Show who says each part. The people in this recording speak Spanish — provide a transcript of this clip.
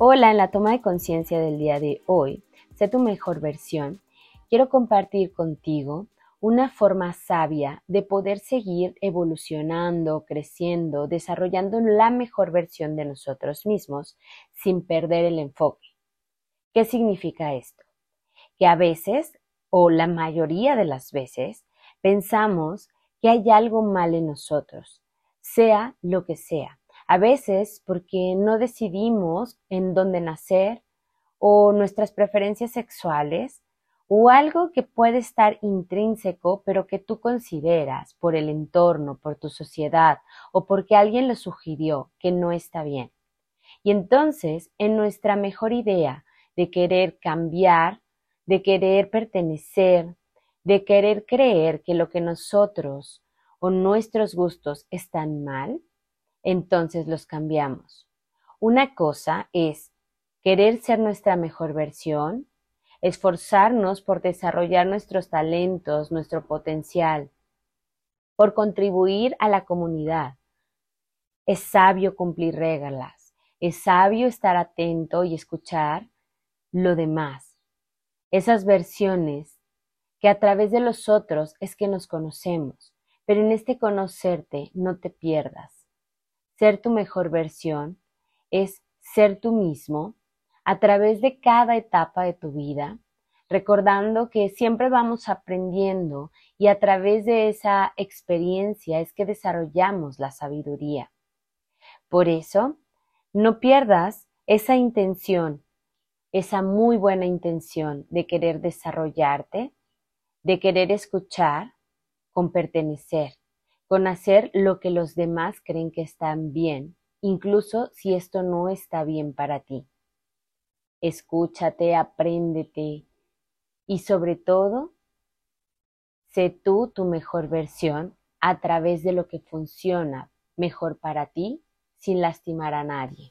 Speaker 1: Hola, en la toma de conciencia del día de hoy, sé tu mejor versión, quiero compartir contigo una forma sabia de poder seguir evolucionando, creciendo, desarrollando la mejor versión de nosotros mismos sin perder el enfoque. ¿Qué significa esto? Que a veces, o la mayoría de las veces, pensamos que hay algo mal en nosotros, sea lo que sea a veces porque no decidimos en dónde nacer o nuestras preferencias sexuales o algo que puede estar intrínseco pero que tú consideras por el entorno, por tu sociedad o porque alguien lo sugirió que no está bien. Y entonces, en nuestra mejor idea de querer cambiar, de querer pertenecer, de querer creer que lo que nosotros o nuestros gustos están mal, entonces los cambiamos. Una cosa es querer ser nuestra mejor versión, esforzarnos por desarrollar nuestros talentos, nuestro potencial, por contribuir a la comunidad. Es sabio cumplir reglas, es sabio estar atento y escuchar lo demás, esas versiones que a través de los otros es que nos conocemos, pero en este conocerte no te pierdas ser tu mejor versión es ser tú mismo a través de cada etapa de tu vida, recordando que siempre vamos aprendiendo y a través de esa experiencia es que desarrollamos la sabiduría. Por eso, no pierdas esa intención, esa muy buena intención de querer desarrollarte, de querer escuchar, con pertenecer con hacer lo que los demás creen que están bien, incluso si esto no está bien para ti. Escúchate, apréndete y sobre todo, sé tú tu mejor versión a través de lo que funciona mejor para ti sin lastimar a nadie.